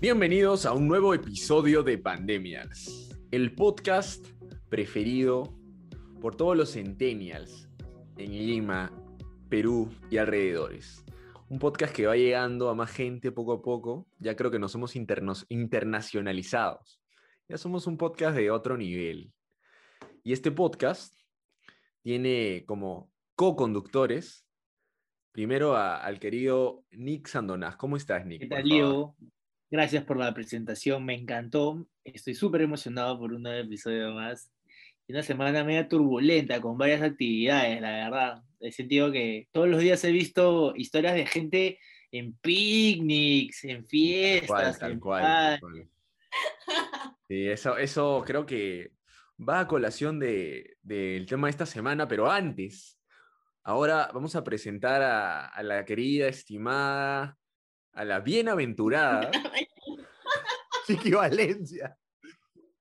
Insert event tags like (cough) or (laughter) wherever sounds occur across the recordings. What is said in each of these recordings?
Bienvenidos a un nuevo episodio de Pandemias, el podcast preferido por todos los centennials en Lima, Perú y alrededores. Un podcast que va llegando a más gente poco a poco. Ya creo que nos hemos internos- internacionalizados. Ya somos un podcast de otro nivel. Y este podcast tiene como co-conductores, primero a- al querido Nick Sandonás. ¿Cómo estás, Nick? ¿Qué tal, favor? Gracias por la presentación, me encantó. Estoy súper emocionado por un nuevo episodio más. Una semana media turbulenta, con varias actividades, la verdad. He sentido que todos los días he visto historias de gente en picnics, en Tal fiestas, cual, tal en cual, tal cual. Sí, eso, eso creo que va a colación de- del tema de esta semana, pero antes, ahora vamos a presentar a, a la querida, estimada, a la bienaventurada (laughs) (laughs) Chiqui Valencia.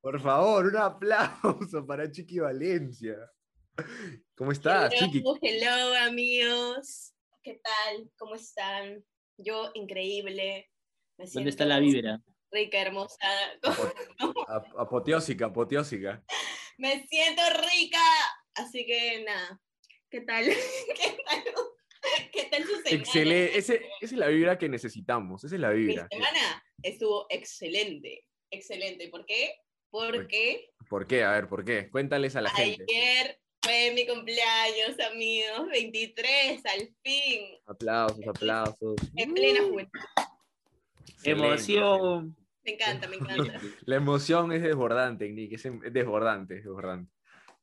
Por favor, un aplauso para Chiqui Valencia. ¿Cómo estás, hello, Chiqui? hello, amigos. ¿Qué tal? ¿Cómo están? Yo, increíble. Me ¿Dónde está la vibra? Rica, hermosa. (laughs) Ap- Apoteósica, apoteósica. Me siento rica. Así que nada. ¿Qué tal? ¿Qué tal? ¿Qué tal su semana? Excelente. Ese- esa es la vibra que necesitamos. Esa es la Mi vibra. semana estuvo excelente. Excelente. ¿Por qué? Porque ¿Por qué? A ver, ¿por qué? Cuéntales a la gente. ayer fue mi cumpleaños, amigos. 23, al fin. Aplausos, aplausos. En plena juventud. Excelente. Emoción. Me encanta, me encanta. (laughs) La emoción es desbordante, Nick. Es, es desbordante, es desbordante.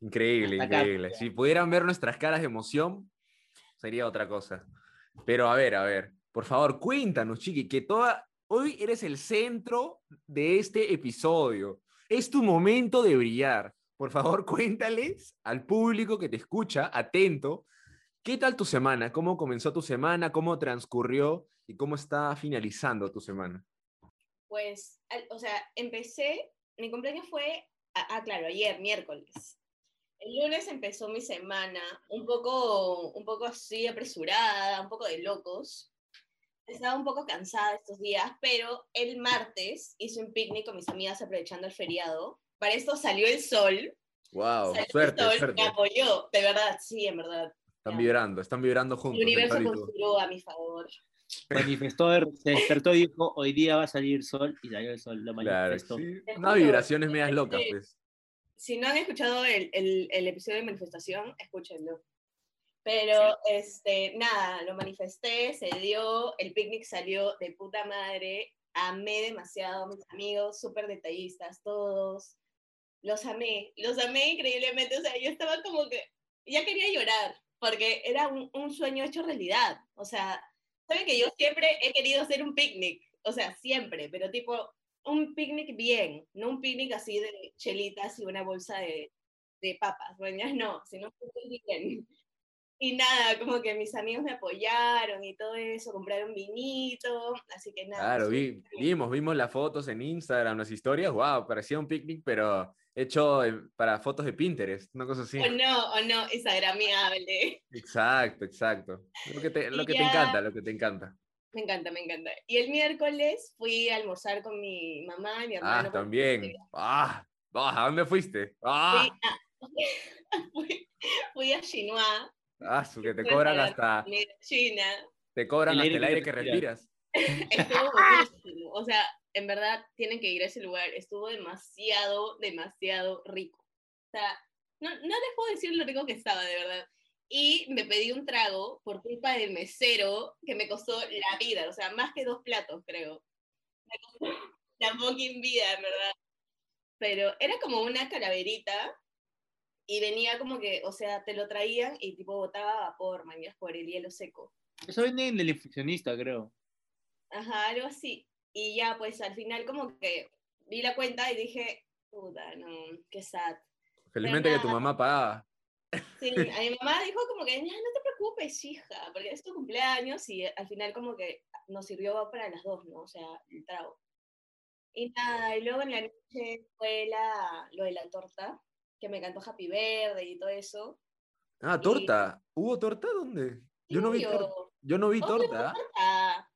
Increíble, Hasta acá. increíble. Si pudieran ver nuestras caras de emoción, sería otra cosa. Pero a ver, a ver. Por favor, cuéntanos, Chiqui, que toda. Hoy eres el centro de este episodio. Es tu momento de brillar. Por favor, (laughs) cuéntales al público que te escucha, atento, ¿qué tal tu semana? ¿Cómo comenzó tu semana? ¿Cómo transcurrió? ¿Y cómo está finalizando tu semana? Pues, o sea, empecé, mi cumpleaños fue, ah, ah, claro, ayer, miércoles. El lunes empezó mi semana, un poco, un poco así apresurada, un poco de locos. Estaba un poco cansada estos días, pero el martes hice un picnic con mis amigas aprovechando el feriado. Para esto salió el sol. Wow, salió suerte, el sol, suerte. me apoyó, de verdad, sí, en verdad. Están vibrando, están vibrando juntos. El el universo tú. conspiró a mi favor. Manifestó, se despertó y dijo, hoy día va a salir sol, y salió el sol, lo Claro, manifestó. sí. Te Unas vibraciones medias locas, sí. pues. Si no han escuchado el, el- el episodio de manifestación, escúchenlo. Pero, este, nada, lo manifesté, se dio, el picnic salió de puta madre, amé demasiado a mis amigos, súper detallistas todos, los amé, los amé increíblemente, o sea, yo estaba como que, ya quería llorar, porque era un, un sueño hecho realidad, o sea, saben que yo siempre he querido hacer un picnic, o sea, siempre, pero tipo, un picnic bien, no un picnic así de chelitas y una bolsa de, de papas, bueno, no, sino un picnic bien. Y nada, como que mis amigos me apoyaron y todo eso, compraron vinito, así que nada. Claro, vi- vimos, vimos las fotos en Instagram, las historias. Wow, parecía un picnic, pero hecho eh, para fotos de Pinterest, una cosa así. O no, o no, instagramiable. Exacto, exacto. Lo que te, (laughs) lo que te encanta, lo que te encanta. Me encanta, me encanta. Y el miércoles fui a almorzar con mi mamá y mi hermano. Ah, también. Ah, ah, ¿a dónde fuiste? Ah, Fui a, (laughs) fui, fui a Chinois, ah, su que te cobran hasta, china. te cobran El hasta el que aire que respiras. respiras. (laughs) Estuvo buenísimo. O sea, en verdad tienen que ir a ese lugar. Estuvo demasiado, demasiado rico. O sea, no, no les puedo decir lo rico que estaba, de verdad. Y me pedí un trago por culpa del mesero que me costó la vida. O sea, más que dos platos, creo. Me costó la fucking vida, en verdad. Pero era como una calaverita y venía como que, o sea, te lo traían y tipo botaba vapor, mañas, por el hielo seco. Eso viene en el infusionista, creo. Ajá, algo así. Y ya, pues al final como que vi la cuenta y dije, puta, no, qué sad. Felizmente que tu mamá pagaba. Sí, (laughs) a mi mamá dijo como que, "Ya, no te preocupes, hija, porque es tu cumpleaños y al final como que nos sirvió para las dos, ¿no? O sea, el trago. Y nada, y luego en la noche fue la, lo de la torta, que me cantó Happy Verde y todo eso. Ah, Y- torta. ¿Hubo torta? ¿Dónde? Yo no vi, tor- Obvio, yo no vi torta. torta.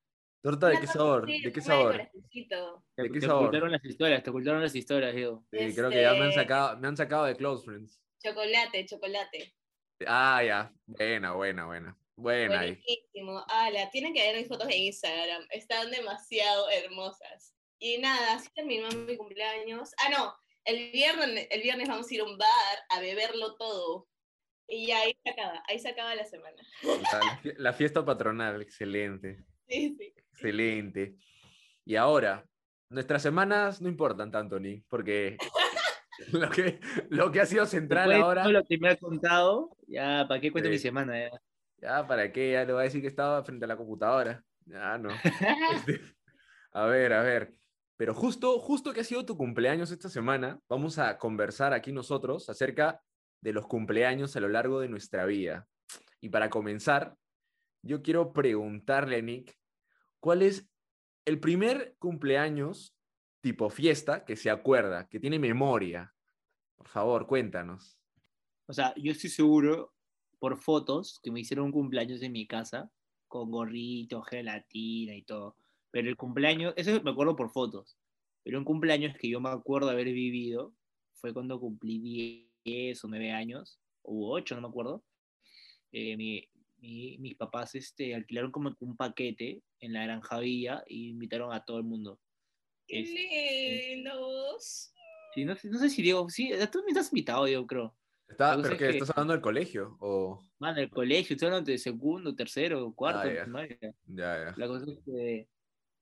¿Torta de qué torta sabor? ¿De qué sabor? Te, ¿De qué te sabor? ocultaron las historias, te ocultaron las historias, Diego. Sí, creo que ya me han Este- sacado, me han sacado de Close Friends. Chocolate, chocolate. Ah, ya. Buena, buena, buena. Buena. Buenísimo. Ala, tienen que ver mis fotos de Instagram. Están demasiado hermosas. Y nada, así terminó mi cumpleaños. Ah, no. El viernes, el viernes vamos a ir a un bar a beberlo todo. Y ahí se acaba, ahí se acaba la semana. La, la fie- la fiesta patronal, excelente. Sí, sí. Excelente. Y ahora, nuestras semanas no importan tanto, ni porque (laughs) lo que, lo que ha sido central Después ahora, todo lo que me has contado, ya, ¿para qué cuento mi Sí. semana? Ya? ya para qué, ya le voy a decir que estaba frente a la computadora. Ya no. (laughs) Este, a ver, a ver. Pero justo, justo que ha sido tu cumpleaños esta semana, vamos a conversar aquí nosotros acerca de los cumpleaños a lo largo de nuestra vida. Y para comenzar, yo quiero preguntarle a Nick, ¿cuál es el primer cumpleaños tipo fiesta que se acuerda, que tiene memoria? Por favor, cuéntanos. O sea, yo estoy seguro por fotos que me hicieron un cumpleaños en mi casa, con gorrito, gelatina y todo. Pero el cumpleaños, eso me acuerdo por fotos. Pero un cumpleaños que yo me acuerdo haber vivido fue cuando cumplí 10 o 9 años, o 8, no me acuerdo. Eh, mi- mi- mis papás este, alquilaron como un paquete en la Granja Villa y invitaron a todo el mundo. Qué Este, lindos. sí, no, sé- no sé si Diego, sí, tú me estás invitado, yo creo. Está, La ¿Pero es que- ¿Estás hablando del colegio? O... Man, el colegio, estoy hablando de segundo, tercero, cuarto, Ah, ya. primaria. Ya, ya. La cosa es que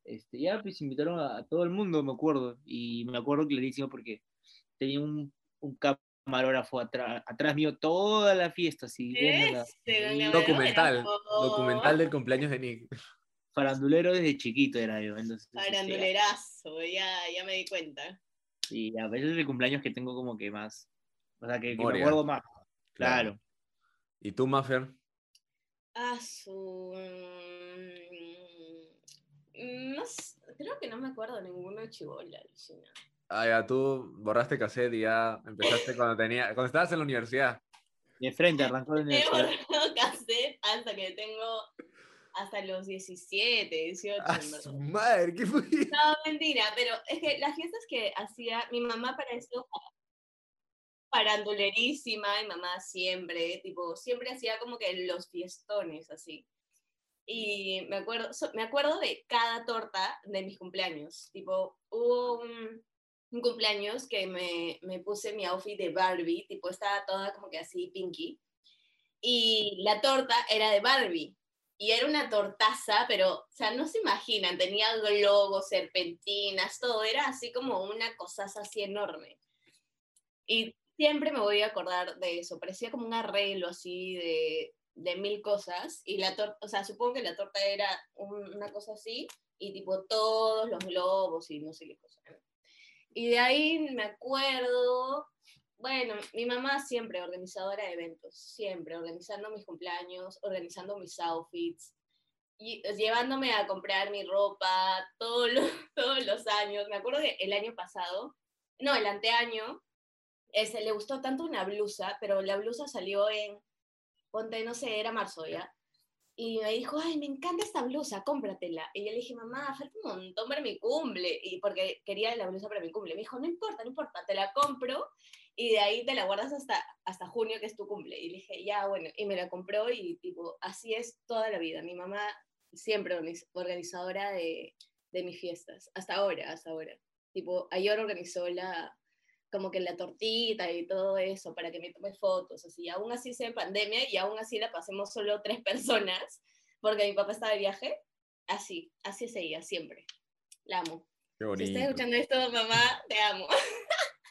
este, ya pues invitaron a, a todo el mundo, me acuerdo. Y me acuerdo clarísimo porque tenía un, un camarógrafo atrás, atrás mío toda la fiesta, así. Este, un Documental, documental del cumpleaños de Nick. Farandulero desde chiquito era yo. Entonces, este, Farandulerazo, ya, ya me di cuenta. y a veces es el cumpleaños que tengo como que más. O sea, que, que me acuerdo más. Claro. ¿Y tú, Maffer? Ah, su... mm, No sé, creo que no me acuerdo de ninguno chivola, alucina. Ah, ya, tú borraste cassette y ya empezaste (laughs) cuando tenía, cuando estabas en la universidad. De frente arrancó la He universidad. borrado cassette hasta que tengo hasta los 17, 18, ¡Ah, en su verdad. madre! ¿Qué fue? No, mentira, pero es que las fiestas que hacía mi mamá para eso parandulerísima, mi mamá siempre, tipo, siempre hacía como que los fiestones así. Y me acuerdo, so- me acuerdo de cada torta de mis cumpleaños. Tipo, hubo un, un cumpleaños que me, me puse mi outfit de Barbie, tipo, estaba toda como que así pinky. Y la torta era de Barbie. Y era una tortaza, pero, o sea, no se imaginan, tenía globos, serpentinas, todo, era así como una cosaza así enorme. Y siempre me voy a acordar de eso, parecía como un arreglo así de, de mil cosas, y la torta, o sea, supongo que la torta era un- una cosa así, y tipo todos los globos y no sé qué cosa. Y de ahí me acuerdo, bueno, mi mamá siempre organizadora de eventos, siempre organizando mis cumpleaños, organizando mis outfits, y llevándome a comprar mi ropa todos los, (laughs) todos los años. Me acuerdo que el año pasado, no, el anteaño, ese, le gustó tanto una blusa, pero la blusa salió en, ponte, no sé, era marzo ya. Y me dijo, ay, me encanta esta blusa, cómpratela. Y yo le dije, mamá, falta un montón para mi cumple. Y porque quería la blusa para mi cumple. Me dijo, no importa, no importa, te la compro y de ahí te la guardas hasta, hasta junio, que es tu cumple. Y dije, ya, bueno, y me la compró y tipo, así es toda la vida. Mi mamá siempre organiz- organizadora de, de mis fiestas, hasta ahora, hasta ahora. Tipo, ayer organizó la, como que la tortita y todo eso para que me tome fotos, así, aún así sea en pandemia y aún así la pasemos solo tres (laughs) personas, porque mi papá está de viaje, así, así es ella, siempre. La amo. Qué Si bonito. estás escuchando esto, mamá, te amo. (laughs)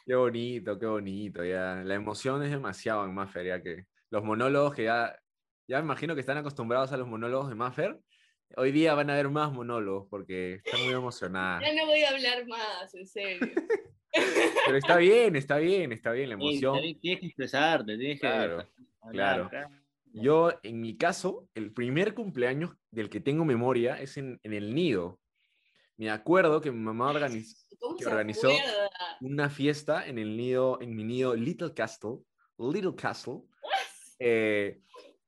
Qué bonito, qué bonito. Ya. La emoción es demasiado en Maffer, ya que los monólogos que ya, ya me imagino que están acostumbrados a los monólogos de Maffer. Hoy día van a haber más monólogos porque están muy emocionadas. Ya no voy a hablar más, en serio. (laughs) Pero está bien, está bien, está bien la emoción. tienes que expresarte, tienes que Claro, hablar, claro. Yo, en mi caso, el primer cumpleaños del que tengo memoria es en, en el nido. Me acuerdo que mi mamá organizó ¿Cómo Que se organizó- acuerda? una fiesta en el nido, en mi nido Little Castle, Little Castle. eh,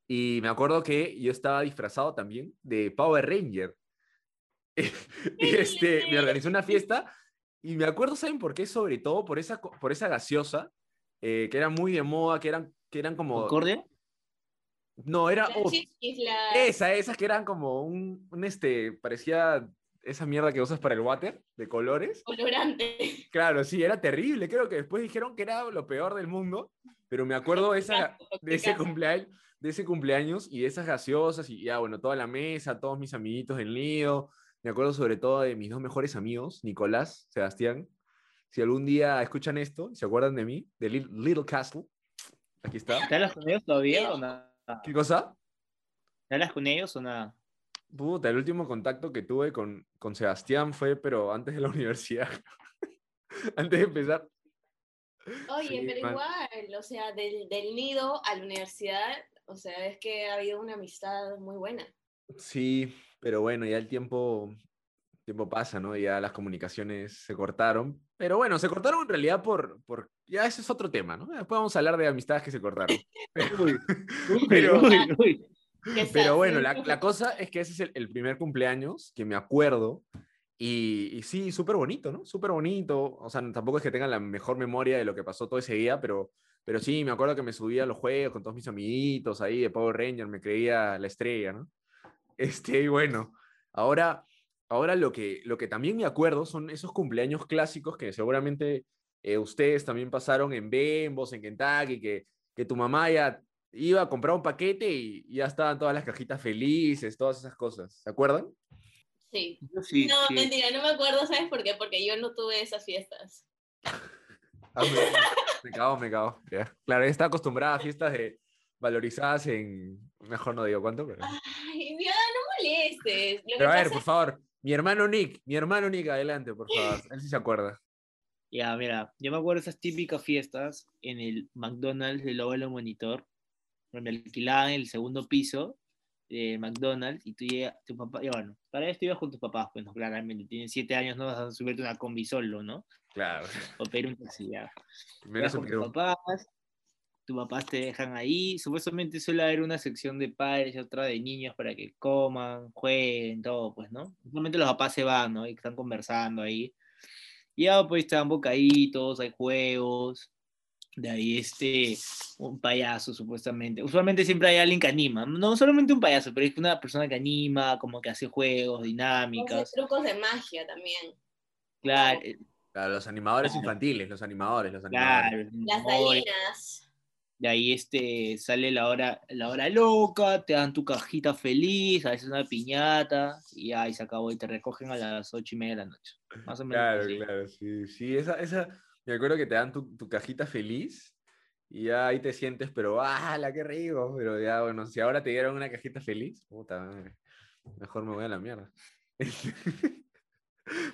y me acuerdo que yo estaba disfrazado también de Power Ranger. (laughs) y este, me organizó una fiesta y me acuerdo, ¿saben por qué? Sobre todo por esa, por esa gaseosa, eh, que era muy de moda, que eran, que eran como... ¿Concordia? No, era... Oh, la- esa, esas que eran como un, un, este, parecía esa mierda que usas para el water, de colores. colorante. Claro, sí, era terrible. Creo que después dijeron que era lo peor del mundo, pero me acuerdo de, esa, de ese cumpleaños, de ese cumpleaños y de esas gaseosas y ya, bueno, toda la mesa, todos mis amiguitos del nido. Me acuerdo sobre todo de mis dos mejores amigos, Nicolás, Sebastián. Si algún día escuchan esto se acuerdan de mí, de Little Castle, aquí está. ¿Te hablas con ellos todavía o nada? ¿Qué cosa? ¿Te hablas con ellos o nada? Puta, el último contacto que tuve con, con Sebastián fue, pero antes de la (laughs) universidad. antes de empezar. Oye, Sí, pero man. igual, o sea, del, del nido a la universidad, o sea, es que ha habido una amistad muy buena. Sí, pero bueno, ya el tiempo, tiempo pasa, ¿no? Ya las comunicaciones se cortaron. Pero bueno, se cortaron en realidad por, por... Ya ese es otro tema, ¿no? Después vamos a hablar de amistades que se cortaron. (laughs) Uy, (laughs) uy, Pero- uy, Pero bueno, la, la cosa es que ese es el, el primer cumpleaños que me acuerdo. Y, y sí, súper bonito, ¿no? Súper bonito. O sea, tampoco es que tenga la mejor memoria de lo que pasó todo ese día, pero, pero sí, me acuerdo que me subía a los juegos con todos mis amiguitos ahí de Power Ranger, me creía la estrella, ¿no? (laughs) Este, y bueno, ahora, ahora lo, que, lo que también me acuerdo son esos cumpleaños clásicos que seguramente eh, ustedes también pasaron en Bembos, en Kentucky, que, que tu mamá ya iba a comprar un paquete y, ya estaban todas las cajitas felices, todas esas cosas. ¿Se acuerdan? Sí. No, sí. mentira, no me acuerdo, ¿sabes por qué? Porque yo no tuve esas fiestas. Ah, me, (laughs) me cago, me cago. ya. Claro, ella está acostumbrada a fiestas de, valorizadas en, mejor no digo cuánto, pero... Ay, ya, no molestes. Lo Pero a ver, por favor, mi hermano Nick, mi hermano Nick, adelante, por favor. Él sí se acuerda. Ya, mira, yo me acuerdo de esas típicas fiestas en el McDonald's del Abuelo Monitor, me alquilaban el segundo piso de McDonald's y tú llegas, tu papá, y bueno, para esto ibas con tus papás, pues no, claramente, tienes siete años, no vas a subirte una combi solo, ¿no? Claro. O pedir un taxi, ya. Se con tus papás, tus papás te dejan ahí, supuestamente suele haber una sección de padres y otra de niños para que coman, jueguen, todo, pues, ¿no? Normalmente los papás se van, ¿no? Y están conversando ahí. Y ya, pues, dan bocaditos, hay juegos, de ahí este, un payaso, supuestamente. Usualmente siempre hay alguien que anima, no solamente un payaso, pero es una persona que anima, como que hace juegos, hace dinámicas. trucos de magia también. Claro, Claro, los animadores Claro. infantiles, los animadores, los animadores. claro. Las gallinas. De ahí este, sale la hora, la hora loca, te dan tu cajita feliz, a veces una piñata, y ahí se acabó y te recogen a las ocho y media de la noche. Más o menos. Claro, así. claro, sí. Sí, esa, esa, me acuerdo que te dan tu, tu cajita feliz y ya ahí te sientes, pero ¡ah, qué rico! Pero ya, bueno, si ahora te dieron una cajita feliz, puta madre, mejor me voy a la mierda. (laughs)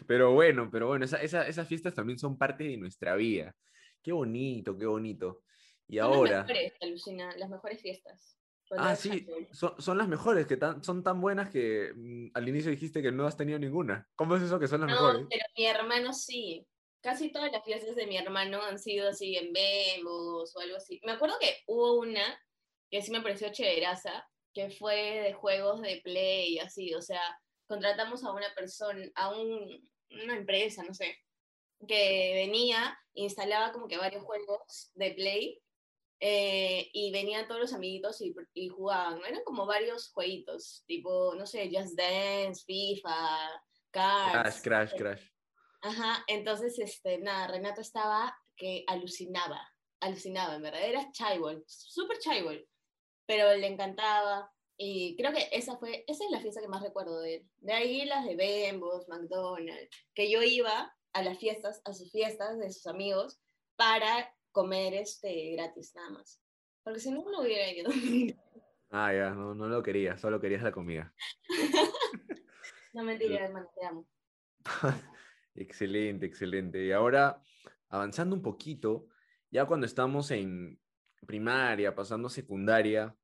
Pero bueno, pero bueno, esa- esa- esas fiestas también son parte de nuestra vida. Qué bonito, qué bonito. Y Son ahora... las mejores, alucina, las mejores fiestas. Ah, sí, son, son las mejores, que tan- son tan buenas que mm, al inicio dijiste que no has tenido ninguna. ¿Cómo es eso que son las No, mejores? pero mi hermano sí. Casi todas las fiestas de mi hermano han sido así en Bembos o algo así. Me acuerdo que hubo una que sí me pareció chéveraza, que fue de juegos de play y así. O sea, contratamos a una persona, a un- una empresa, no sé, que venía, instalaba como que varios juegos de play eh, y venían todos los amiguitos y, y jugaban. ¿no? Eran como varios jueguitos, tipo, no sé, Just Dance, FIFA, Cards. Crash, crash, crash. Ajá, entonces, este, nada, Renato estaba que alucinaba, alucinaba, en verdad, era chaibol, súper chaibol, pero le encantaba, y creo que esa fue, esa es la fiesta que más recuerdo de él. De ahí las de Bembos, McDonald's, que yo iba a las fiestas, a sus fiestas de sus amigos, para comer este gratis, nada más. Porque si no, no hubiera ido. (laughs) Ah, ya, no, no lo querías, solo querías la comida. (laughs) no mentira, hermano, te amo. (laughs) Excelente, excelente. Y ahora, avanzando un poquito, ya cuando estamos en primaria, pasando a secundaria,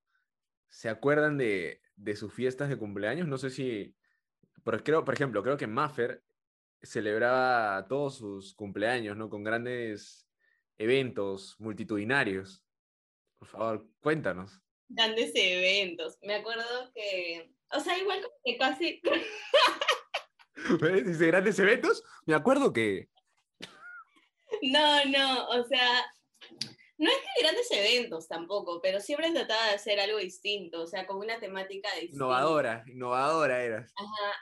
¿se acuerdan de, de sus fiestas de cumpleaños? No sé si, pero creo, por ejemplo, creo que Maffer celebraba todos sus cumpleaños, ¿no? Con grandes eventos multitudinarios. Por favor, cuéntanos. Grandes eventos. Me acuerdo que, o sea, igual como que casi... (laughs) (laughs) ¿Ves? Dice grandes eventos. Me acuerdo que. No, no, o sea, no es que grandes eventos tampoco, pero siempre trataba de hacer algo distinto, o sea, con una temática distinta. Innovadora, innovadora eras. Ajá,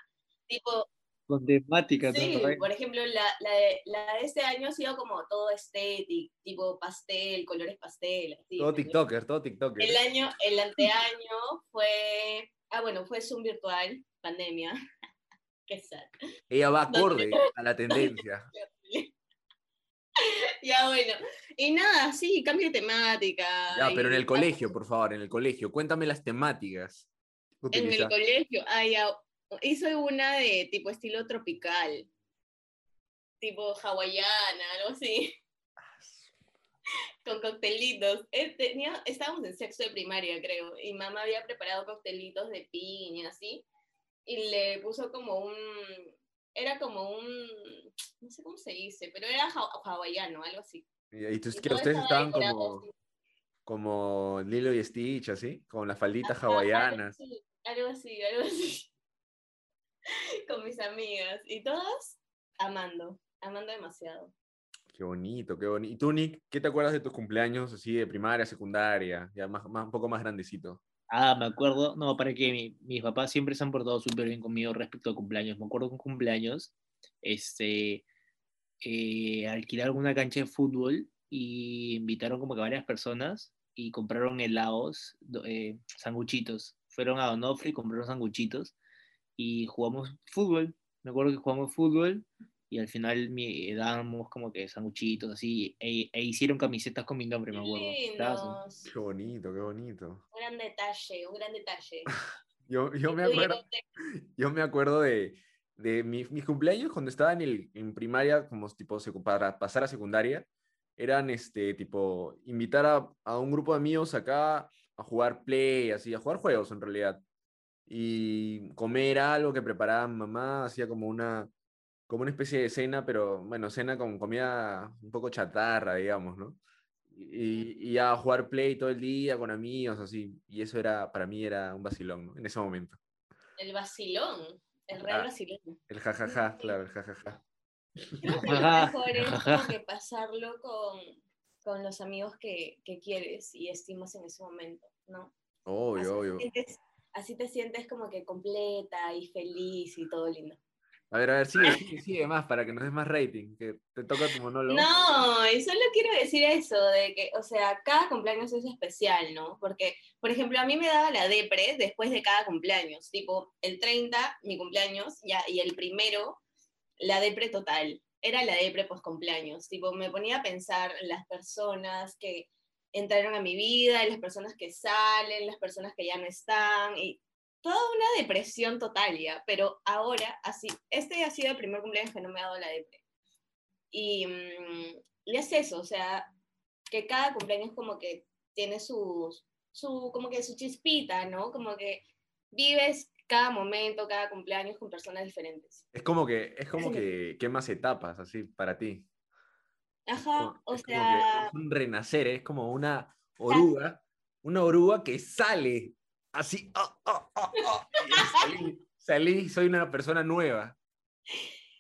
tipo, Con temática, sí, por ejemplo, la, la, de, la de este año ha sido como todo estético, tipo pastel, colores pastel. así, Todo. TikToker, todo TikToker. El año, el anteaño fue, ah, bueno, fue Zoom virtual, pandemia. Qué sad. Ella va acorde a la tendencia. (laughs) Ya bueno, y nada, sí, cambio de temática. Ya, pero en el colegio, por favor, en el colegio. Cuéntame las temáticas. En el colegio, ya, hice una de tipo estilo tropical, tipo hawaiana, algo así, (laughs) con coctelitos. Eh, tenía- estábamos en sexto de primaria, creo, y mamá había preparado coctelitos de piña, así, y le puso como un, era como un, no sé cómo se dice, pero era ha- hawaiano, algo así. Y, y tus- Y que todo ustedes estaba estaban como, así. como Lilo y Stitch, así, con las falditas Ajá, hawaianas. Algo así, algo así. (laughs) Con mis amigas. Y todas amando, amando demasiado. Qué bonito, qué bonito. ¿Y tú, Nick, qué te acuerdas de tus cumpleaños así de primaria, secundaria, ya más, más, un poco más grandecito? Ah, me acuerdo, no, para que mi- mis papás siempre se han portado súper bien conmigo respecto a cumpleaños. Me acuerdo que un cumpleaños, este, eh, alquilaron una cancha de fútbol y invitaron como que varias personas y compraron helados, do- eh, sanguchitos. Fueron a Donofrio y compraron sanguchitos y jugamos fútbol. Me acuerdo que jugamos fútbol y al final mi, dábamos como que sanguchitos así e, e hicieron camisetas con mi nombre, me acuerdo. Qué bonito, qué bonito. Un gran detalle, un gran detalle. (laughs) Yo, yo, me, acuerdo, (laughs) yo me acuerdo de, de mi- mis cumpleaños cuando estaba en, el, en primaria, como tipo para pasar a secundaria, eran este tipo invitar a, a un grupo de amigos acá a jugar play, así, a jugar juegos en realidad. Y comer algo que preparaba mamá, hacía como una, como una especie de cena, pero bueno, cena con comida un poco chatarra, digamos, ¿no? Y, y ya jugar play todo el día con amigos, así. Y eso era, para mí era un vacilón, ¿no? En ese momento. El vacilón, el real Ah. vacilón. El jajaja, claro, el jajaja. Creo que lo mejor es que pasarlo con, con los amigos que, que quieres y estimas en ese momento, ¿no? así, Obvio, te obvio. sientes, así te sientes como que completa y feliz y todo lindo. A ver, a ver, sigue, sigue, sigue más para que nos des más rating, que te toca tu monólogo. No, y solo quiero decir eso, de que, o sea, cada cumpleaños es especial, ¿no? Porque, por ejemplo, a mí me daba la depre después de cada cumpleaños, tipo, el 30, mi cumpleaños, ya, y el primero, la depre total. Era la depre post cumpleaños, tipo, me ponía a pensar en las personas que entraron a mi vida, y las personas que salen, las personas que ya no están, y toda una depresión total ya, pero ahora, así, este ha sido el primer cumpleaños que no me ha dado la depre. Y, mm, y es eso, o sea, que cada cumpleaños como que tiene su, su, como que su chispita, ¿no? Como que vives cada momento, cada cumpleaños con personas diferentes. Es como que, es como Sí. que quemas etapas, así, para ti. Ajá, Como- o sea, es un renacer, es como una oruga, una oruga que sale así. ah, ah, y ya salí, salí, soy una persona nueva.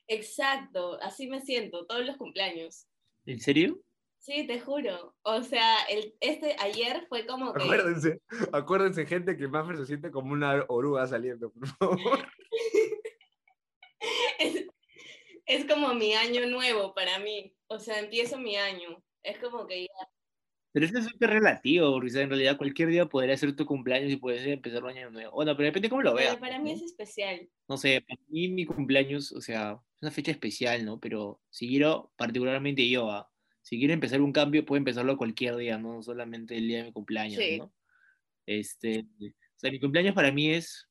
exacto, así me siento todos los cumpleaños. ¿En serio? Sí, te juro. O sea, el, este ayer fue como que... Acuérdense, acuérdense, gente, que Maffer se siente como una oruga saliendo, por favor. (laughs) es, es como mi año nuevo para mí. O sea, empiezo mi año. Es como que ya Pero eso es súper relativo, porque o sea, en realidad cualquier día podría ser tu cumpleaños y puedes empezar un año nuevo. Bueno, pero depende cómo lo veas. Pero para pues, mí ¿no? es especial. No sé, para mí mi cumpleaños, o sea, es una fecha especial, ¿no? Pero si quiero, particularmente yo, ah, si quiero empezar un cambio, puedo empezarlo cualquier día, no solamente el día de mi cumpleaños, Sí. ¿no? Este, o sea, mi cumpleaños para mí es,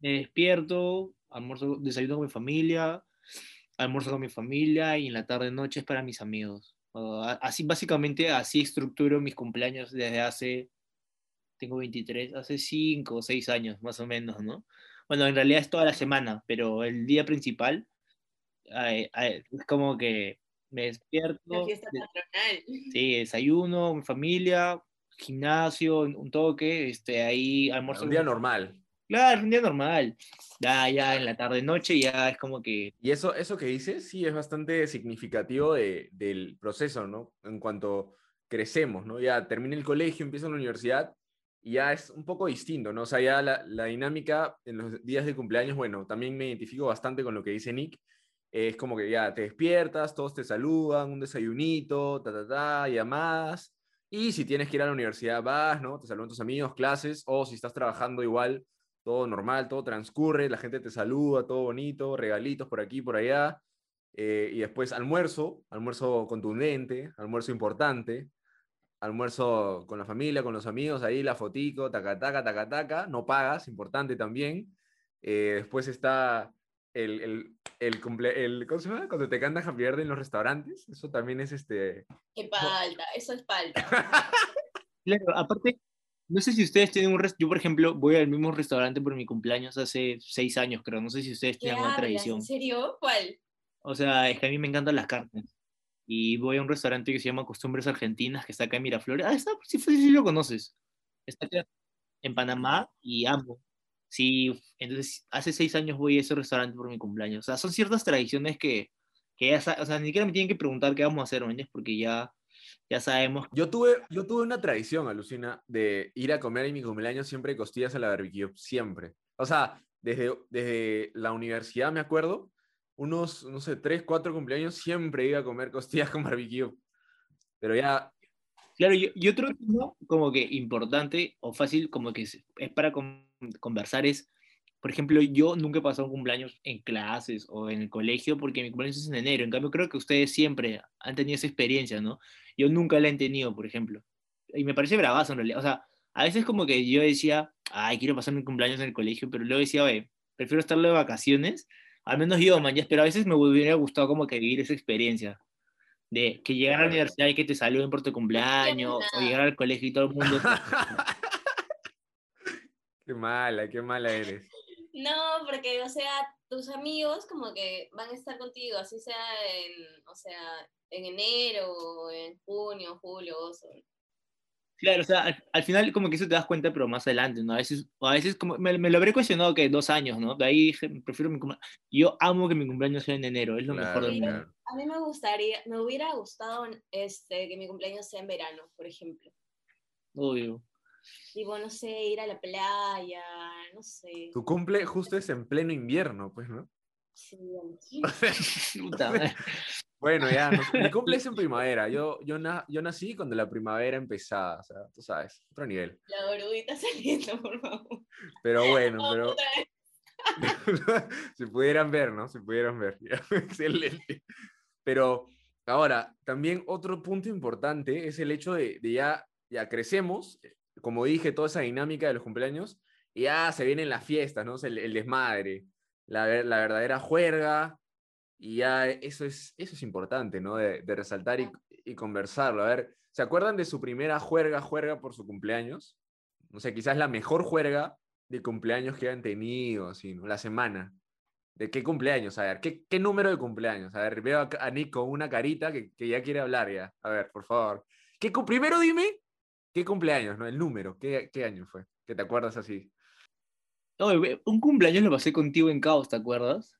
me despierto, almuerzo, desayuno con mi familia, almuerzo con mi familia y en la tarde noche es para mis amigos. A- así, básicamente, así estructuro mis cumpleaños desde hace, tengo 23, hace 5 o 6 años más o menos, ¿no? Bueno, en realidad es toda la semana, pero el día principal ay, ay, es como que me La despierto, fiesta de- patronal. sí, desayuno, mi familia, gimnasio, un toque, este, ahí almuerzo Un día normal. Claro, un día normal. Ya, ya en la tarde noche ya es como que. Y eso, eso que dices, sí, es bastante significativo de, del proceso, ¿no? En cuanto crecemos, ¿no? Ya termina el colegio, empieza la universidad y ya es un poco distinto, ¿no? O sea, ya la, la dinámica en los días de cumpleaños, bueno, también me identifico bastante con lo que dice Nick. Es como que ya te despiertas, todos te saludan, un desayunito, ta, ta, ta, llamadas. Y si tienes que ir a la universidad, vas, ¿no? Te saludan tus amigos, clases, o si estás trabajando igual, todo normal, todo transcurre, la gente te saluda, todo bonito, regalitos por aquí, por allá. eh, y después almuerzo, almuerzo contundente, almuerzo importante, almuerzo con la familia, con los amigos, ahí la fotico, taca, taca, taca, taca, no pagas, importante también. Eh, después está el, el, el, cumple, el, ¿cómo se llama? Cuando te cantan Happy Birthday en los restaurantes, eso también es este... Qué palta, eso es palta. (laughs) Claro, aparte, no sé si ustedes tienen un. Yo, por ejemplo, voy al mismo restaurante por mi cumpleaños hace seis años, creo. No sé si ustedes ¿Qué tienen una hablas? tradición. ¿En serio? ¿Cuál? O sea, es que a mí me encantan las carnes. Y voy a un restaurante que se llama Costumbres Argentinas, que está acá en Miraflores. Ah, está, sí, sí, sí lo conoces. Está acá en Panamá y amo. Sí, entonces hace seis años voy a ese restaurante por mi cumpleaños. O sea, son ciertas tradiciones que, que ya, o sea, ni siquiera me tienen que preguntar qué vamos a hacer, ¿me entiendes? Porque ya, ya sabemos. Yo tuve, yo tuve una tradición, alucina, de ir a comer en mi cumpleaños siempre costillas a la barbecue, siempre. O sea, desde, desde la universidad me acuerdo, unos, no sé, tres, cuatro cumpleaños siempre iba a comer costillas con barbecue. Pero ya, Claro, y, y otro tema como que importante o fácil como que es, es para con- conversar es, por ejemplo, yo nunca he pasado un cumpleaños en clases o en el colegio porque mi cumpleaños es en enero. En cambio, creo que ustedes siempre han tenido esa experiencia, ¿no? Yo nunca la he tenido, por ejemplo. Y me parece bravazo en realidad. O sea, a veces como que yo decía, ay, quiero pasar mi cumpleaños en el colegio, pero luego decía, oye, prefiero estarlo de vacaciones. Al menos yo, man, ya, pero a veces me hubiera gustado como que vivir esa experiencia de que llegar a la universidad y que te saluden por tu cumpleaños, o llegar al colegio y todo el mundo. (laughs) qué mala, qué mala eres. No, porque, o sea, tus amigos como que van a estar contigo, así sea en, o sea, en enero, en junio, julio. Claro, o sea, al, al final como que eso te das cuenta, pero más adelante, ¿no? A veces, o a veces como, me, me lo habré cuestionado que dos años, ¿no? De ahí dije, prefiero mi cumpleaños. Yo amo que mi cumpleaños sea en enero, es lo mejor Claro, del mundo. claro. A mí me gustaría, me hubiera gustado este, que mi cumpleaños sea en verano, por ejemplo. Obvio. Tipo, no sé, ir a la playa, no sé. Tu cumple justo es en pleno invierno, pues, ¿no? Sí. (laughs) (laughs) Bueno, ya, no- mi cumple es en (laughs) primavera. Yo, yo, na- yo nací cuando la primavera empezaba, o sea, tú sabes, otro nivel. la oruguita saliendo, por favor. Pero bueno, No, pero si pudieran ver, ¿no? Si pudieran ver. Excelente. Pero ahora, también otro punto importante es el hecho de, de ya, ya crecemos, como dije, toda esa dinámica de los cumpleaños, y ya se vienen las fiestas, ¿no? El, el desmadre, la, ver- la verdadera juerga, y ya eso es, eso es importante, ¿no? De, de resaltar y, y conversarlo. A ver, ¿se acuerdan de su primera juerga, juerga por su cumpleaños? No sé, quizás la mejor juerga de cumpleaños que han tenido, así, ¿no? La semana. ¿De qué cumpleaños? A ver, ¿qué, qué número de cumpleaños? A ver, veo a, Nick con una carita que, que ya quiere hablar ya. A ver, por favor. ¿Qué, primero dime, ¿qué cumpleaños, no? El número, ¿qué, qué año fue? Que te acuerdas así. Oye, un cumpleaños lo pasé contigo en Caos, ¿te acuerdas?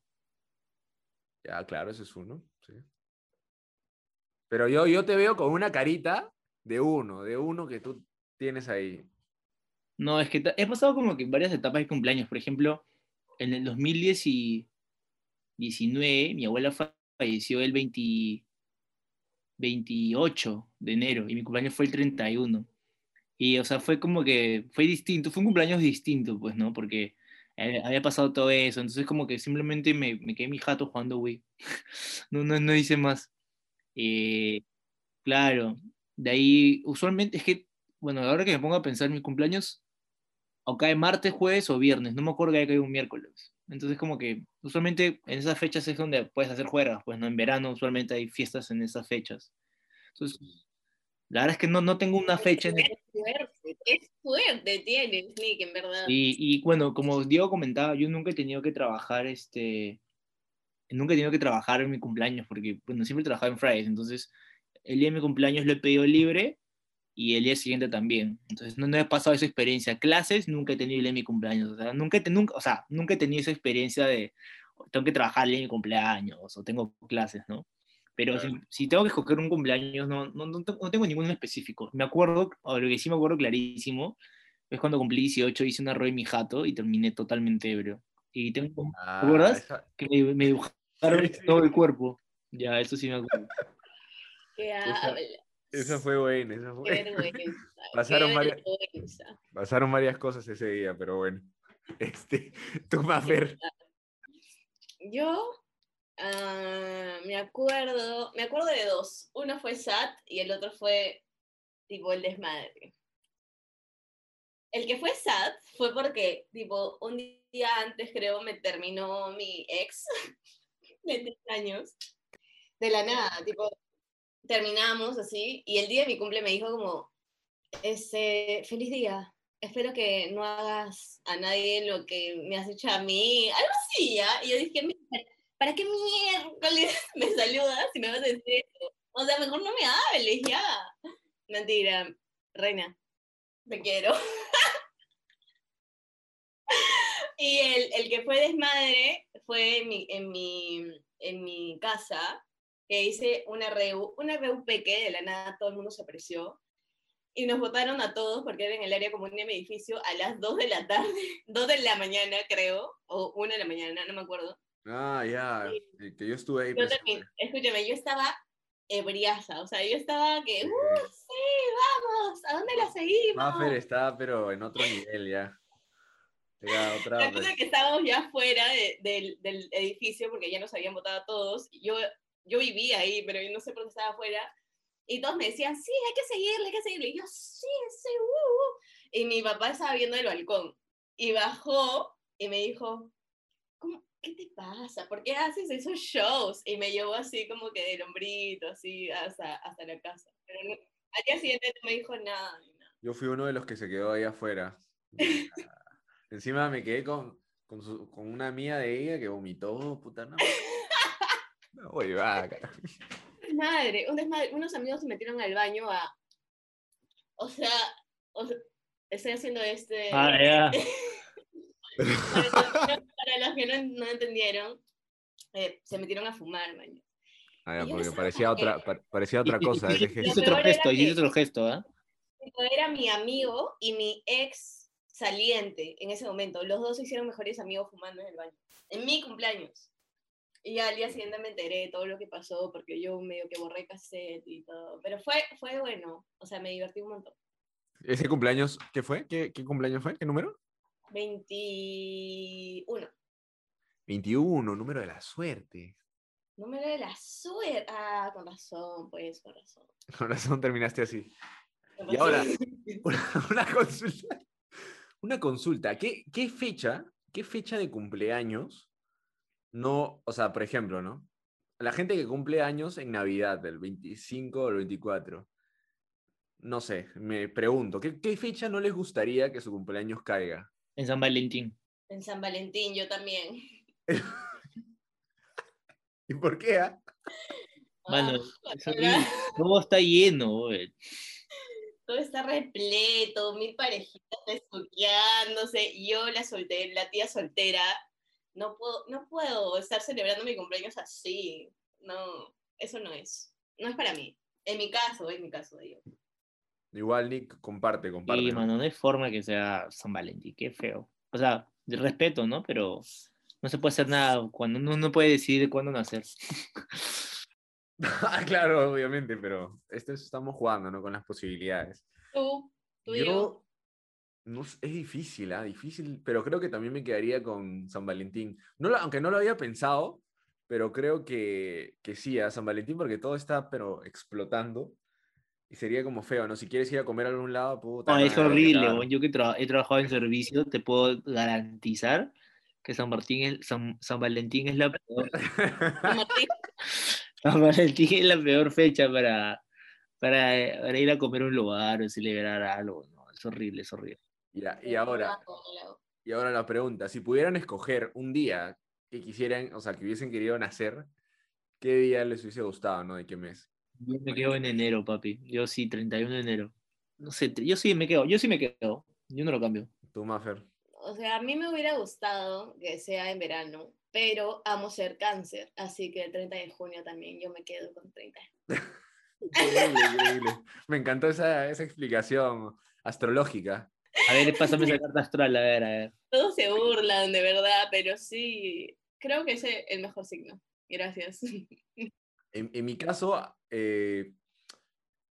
Ya, claro, ese es uno, sí. Pero yo, yo te veo con una carita de uno, de uno que tú tienes ahí. No, es que he pasado como que varias etapas de cumpleaños. Por ejemplo, en el 2019, mi abuela fa- falleció el 20 28 de enero y mi cumpleaños fue el 31. Y, o sea, fue como que, fue distinto, fue un cumpleaños distinto, pues, ¿no? Porque eh, había pasado todo eso, entonces como que simplemente me, me quedé mi jato jugando Wii. (laughs) No, no, no hice más. Eh, claro, de ahí, usualmente, es que, bueno, ahora que me pongo a pensar, mi cumpleaños o cae martes, jueves o viernes, no me acuerdo que haya caído un miércoles. Entonces como que usualmente en esas fechas es donde puedes hacer juergas, pues no en verano usualmente hay fiestas en esas fechas. Entonces, la verdad es que no, no tengo una fecha en suerte, qué suerte tienes, Nick, en verdad. y, y bueno, como Diego comentaba, yo nunca he tenido que trabajar este nunca he tenido que trabajar en mi cumpleaños porque bueno, siempre he trabajado en Fridays, entonces el día de mi cumpleaños lo he pedido libre y el día siguiente también. Entonces no, no he pasado esa experiencia. Clases nunca he tenido el día de mi cumpleaños. O sea, nunca, nunca, o sea, nunca he tenido esa experiencia de tengo que trabajar el mi cumpleaños o tengo clases, ¿no? Pero si, Claro. si tengo que escoger un cumpleaños, no, no, no, tengo- no tengo ninguno específico. Me acuerdo, o lo que sí me acuerdo clarísimo, es cuando cumplí 18, hice una rueda en mi jato y terminé totalmente ebrio. Y tengo, Ah, acuerdas? esa- que me, me dibujaron Sí, sí. todo el cuerpo. Ya, eso sí me acuerdo. ¿Qué Esa-? Esa fue buena, esa fue- Qué vergüenza. (laughs) Pasaron qué varias- vergüenza. Pasaron varias cosas ese día, pero bueno. (laughs) Este, tú, Mafer. Yo ah, me acuerdo, me acuerdo de dos. Uno fue SAT y el otro fue tipo el desmadre. El que fue SAT fue porque, tipo, un día antes creo me terminó mi ex (laughs) de tres años. De la nada, tipo, terminamos así y el día de mi cumple me dijo como, este, feliz día. Espero que no hagas a nadie lo que me has hecho a mí. Algo así, ¿ya? Y yo dije, "Mira, ¿para qué miércoles (laughs) me saludas si me vas a decir eso? O sea, mejor no me hables ya. Mentira, reina, te quiero. (laughs) y el, el que fue desmadre fue en mi, en mi, en mi casa, que hice una reu, una reu peque, de la nada todo el mundo se apreció. Y nos votaron a todos porque era en el área común de mi edificio a las 2 de la tarde, (laughs) 2 de la mañana creo, o 1 de la mañana, no me acuerdo. Ah, ya. Eh, Que yo estuve ahí. Yo también, escúchame, yo estaba ebriaza, o sea, yo estaba que, Sí. ¡uh, sí, vamos! ¿A dónde la seguimos? Mafer estaba, pero en otro nivel ya. Era otra. La cosa es que estábamos ya fuera de- del, del edificio porque ya nos habían votado a todos. Yo, yo vivía ahí, pero yo no sé por qué estaba afuera. Y todos me decían, sí, hay que seguirle, hay que seguirle. Y yo, sí, sí, uh, uh". Y mi papá estaba viendo el balcón. Y bajó y me dijo. ¿Qué te pasa? ¿Por qué haces esos shows? Y me llevó así como que del hombrito, así, hasta, hasta la casa. Pero no- al día siguiente no me dijo nada. ni nada. Yo fui uno de los que se quedó ahí afuera. (laughs) Encima me quedé con, con, su- con una amiga de ella que vomitó, puta no. No, carajo. Desmadre, un desmadre. Unos amigos se metieron al baño a. O sea, o sea, estoy haciendo este. Ah, ya. (laughs) para, los (laughs) que no, para los que no, no entendieron, eh, se metieron a fumar, man. Ah, ya, Y porque parecía otra, pa- parecía otra (laughs) cosa. ese Hiciste gesto. Lo otro gesto, hiciste otro gesto, ¿ah? Era mi amigo y mi ex saliente en ese momento. Los dos se hicieron mejores amigos fumando en el baño. En mi cumpleaños. Y al día siguiente me enteré de todo lo que pasó porque yo medio que borré cassette y todo. Pero fue, fue bueno. O sea, me divertí un montón. ¿Ese cumpleaños qué fue? ¿Qué, qué cumpleaños fue? ¿Qué número? 21. 21, número de la suerte. Número de la suerte. Ah, con razón, pues, con razón. (laughs) Con razón terminaste así. Y ahora-. (laughs) Una, una consulta. Una consulta. ¿Qué, qué fecha, qué fecha de cumpleaños no, o sea, por ejemplo, ¿no? La gente que cumple años en Navidad, del 25 o el 24. No sé, me pregunto, ¿qué, qué fecha no les gustaría que su cumpleaños caiga? En San Valentín. En San Valentín, yo también. (laughs) ¿Y por qué? ah? Mano, Ah, es horrible. Todo está lleno, todo está repleto, mil parejitas estuqueándose, y yo la soltera, la tía soltera, no puedo, no puedo estar celebrando mi cumpleaños así. No, eso no es. No es para mí. En mi caso, en mi caso, digo. Igual, Nick, comparte, comparte. Sí, ¿no? mano, no hay forma que sea San Valentín, qué feo. O sea, de respeto, ¿no? Pero no se puede hacer nada cuando uno no puede decidir cuándo nacer. (laughs) Ah, claro, obviamente, pero esto es- estamos jugando, ¿no? Con las posibilidades. Tú, tú digo. Yo, no es difícil, ¿ah? Difícil, pero creo que también me quedaría con San Valentín. No lo- aunque no lo había pensado, pero creo que, que sí, a San Valentín, porque todo está, pero explotando. Y sería como feo, ¿no? Si quieres ir a comer a algún lado, puta. No, es horrible. Yo que tra- he trabajado en servicio, te puedo garantizar que San Martín es, San, San Valentín es la peor. (laughs) San Valentín es la peor fecha para, para, para ir a comer a un lugar o celebrar algo. No, es horrible, es horrible. Ya, y ahora, y ahora la pregunta, si pudieran escoger un día que quisieran, o sea, que hubiesen querido nacer, ¿qué día les hubiese gustado, ¿no? ¿De qué mes? Yo me quedo en enero, papi. Yo sí, 31 de enero. no sé, yo sí me quedo, yo sí me quedo, yo no lo cambio. Tú, Maffer. O sea, a mí me hubiera gustado que sea en verano, pero amo ser cáncer, así que el 30 de junio también yo me quedo con 30. Increíble, increíble. Me encantó esa, esa explicación astrológica. A ver, pásame esa carta astral, a ver, a ver. Todos se burlan, de verdad, pero sí, creo que ese es el mejor signo. Gracias. En, en mi caso, eh,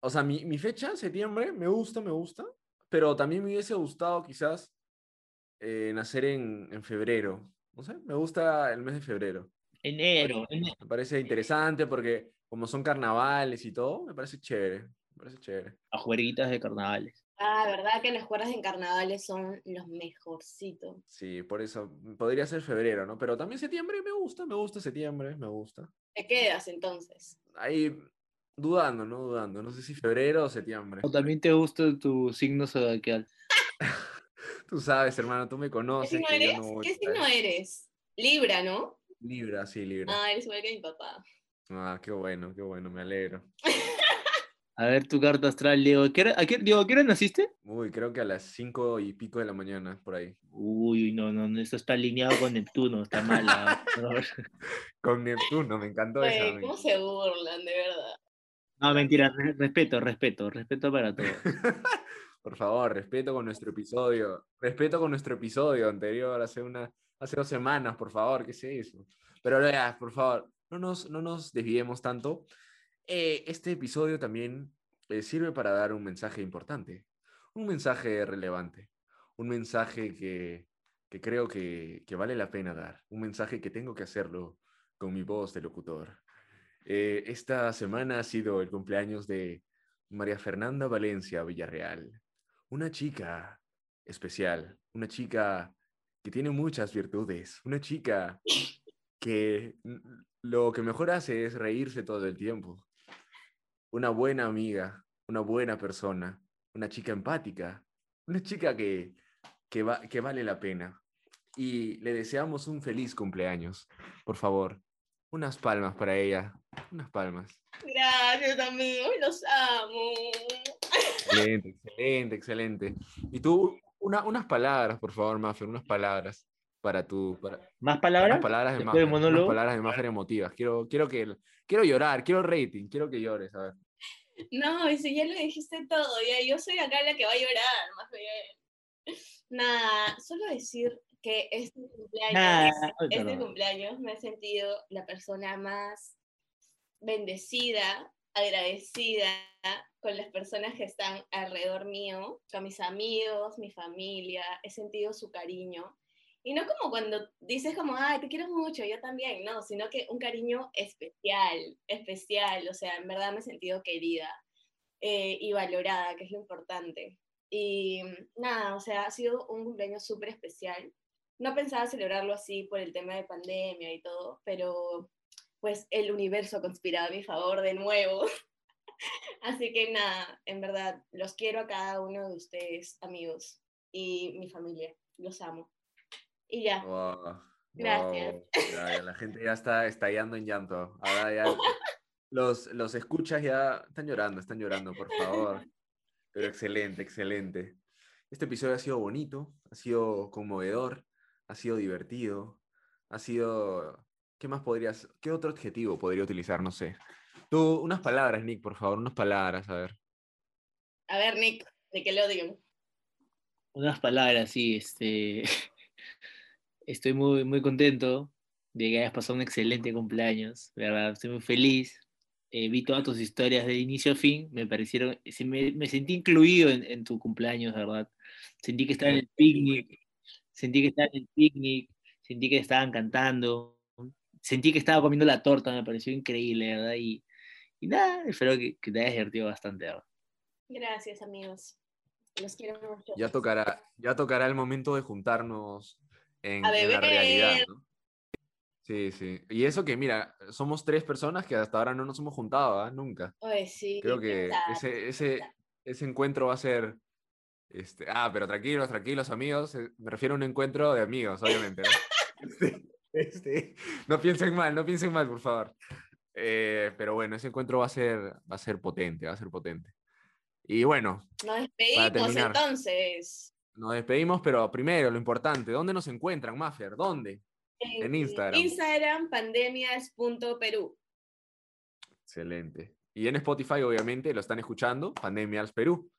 o sea, mi, mi fecha, septiembre, me gusta, me gusta, pero también me hubiese gustado quizás eh, nacer en, en febrero. No sé, me gusta el mes de febrero. Enero, ene- Me parece interesante porque como son carnavales y todo, me parece chévere. Me parece chévere. a juerguitas de carnavales. Ah, ¿verdad que los juegos en carnavales son los mejorcitos? Sí, por eso podría ser febrero, ¿no? Pero también septiembre me gusta, me gusta septiembre, me gusta. ¿Te quedas entonces? Ahí dudando, ¿no? Dudando. No sé si febrero o septiembre. ¿O también te gusta tu signo zodiacal? (laughs) Tú sabes, hermano, tú me ¿Qué conoces. signo que yo eres? no voy ¿Qué signo eres? Libra, ¿no? Libra, sí, Libra. Ah, eres igual que mi papá. Ah, qué bueno, qué bueno, me alegro. (laughs) A ver tu carta astral, Diego. ¿Qué hora- a qué, Diego, ¿a qué hora naciste? Uy, creo que a las cinco y pico de la mañana, por ahí. Uy, no, no, no, esto está alineado con Neptuno, está mal. (laughs) Con Neptuno, me encantó esa. Güey, me- ¿Cómo se burlan, de verdad? No, mentira, re- respeto, respeto, respeto para todos. (laughs) Por favor, respeto con nuestro episodio. Respeto con nuestro episodio anterior, hace, una, hace dos semanas, por favor, ¿qué se hizo? Pero por favor, no nos, no nos desviemos tanto. Eh, este episodio también eh, sirve para dar un mensaje importante, un mensaje relevante, un mensaje que, creo que, vale la pena dar, un mensaje que tengo que hacerlo con mi voz de locutor. Eh, esta semana ha sido el cumpleaños de María Fernanda Valencia Villarreal, una chica especial, una chica que tiene muchas virtudes, una chica que lo que mejor hace es reírse todo el tiempo, una buena amiga, una buena persona, una chica empática, una chica que, que, va- que vale la pena. Y le deseamos un feliz cumpleaños. Por favor, unas palmas para ella, unas palmas. Gracias, amigos, los amo. Excelente, excelente, excelente. Y tú, una- unas palabras, por favor, Maffer, unas palabras para tu, para, ¿Más palabras? palabras de monólogo. palabras de Maffer emotivas. Quiero, quiero que, quiero llorar, quiero rating, quiero que llores, a ver. No, si ya lo dijiste todo, ya yo soy acá la que va a llorar, más bien. Nada, solo decir que este cumpleaños, este cumpleaños me he sentido la persona más bendecida, agradecida con las personas que están alrededor mío, con mis amigos, mi familia, he sentido su cariño. Y no como cuando dices como, ay, te quiero mucho, yo también, no, sino que un cariño especial, especial, o sea, en verdad me he sentido querida eh, y valorada, que es lo importante. Y nada, o sea, ha sido un cumpleaños súper especial. No pensaba celebrarlo así por el tema de pandemia y todo, pero pues el universo ha conspirado a mi favor de nuevo. (laughs) Así que nada, en verdad, los quiero a cada uno de ustedes, amigos, y mi familia. Los amo. Y ya. Wow, Gracias. wow. Ya, ya la gente ya está estallando en llanto. Ahora ya (laughs) los, los escuchas ya están llorando, están llorando, por favor. Pero excelente, excelente. Este episodio ha sido bonito, ha sido conmovedor, ha sido divertido, ha sido... ¿Qué más podrías, qué otro adjetivo podría utilizar? No sé. Tú, unas palabras, Nick, por favor, unas palabras, a ver. A ver, Nick, Nickelodeon. Unas palabras, sí, este. (laughs) Estoy muy, muy contento de que hayas pasado un excelente cumpleaños, ¿verdad? Estoy muy feliz. Eh, vi todas tus historias de inicio a fin, me parecieron, se me, me sentí incluido en, en tu cumpleaños, ¿verdad? Sentí que estaba en el picnic, sentí que estaba en el picnic, sentí que estaban cantando, sentí que estaba comiendo la torta, me pareció increíble, ¿verdad? Y, y nada, espero que, que te hayas divertido bastante, ¿verdad? Gracias, amigos. Los quiero mucho. Ya tocará, ya tocará el momento de juntarnos en, A en la realidad, ¿no? Sí, sí. Y eso que, mira, somos tres personas que hasta ahora no nos hemos juntado, ¿ah? Nunca. Oye, sí. Creo que ese, ese, ese encuentro va a ser... Este, ah, pero tranquilos, tranquilos, amigos. eh, Me refiero a un encuentro de amigos, obviamente, ¿no? (laughs) (laughs) Este, este, no piensen mal, no piensen mal, por favor. Eh, pero bueno, ese encuentro va a ser, va a ser potente, va a ser potente. Y bueno, Nos despedimos entonces. Nos despedimos, pero primero, lo importante, ¿dónde nos encuentran, Maffer? ¿Dónde? En Instagram. Instagram, pandemias.perú. Excelente. Y en Spotify, obviamente, lo están escuchando, Pandemias Perú.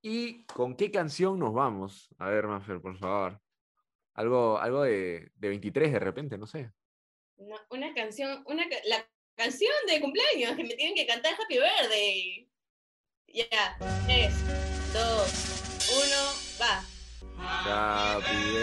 ¿Y con qué canción nos vamos? A ver, Maffer, por favor. Algo, algo de, de 23 de repente, no sé. Una, una canción, una, la canción de cumpleaños que me tienen que cantar Happy Birthday. Ya, 3, 2, 1, va. Happy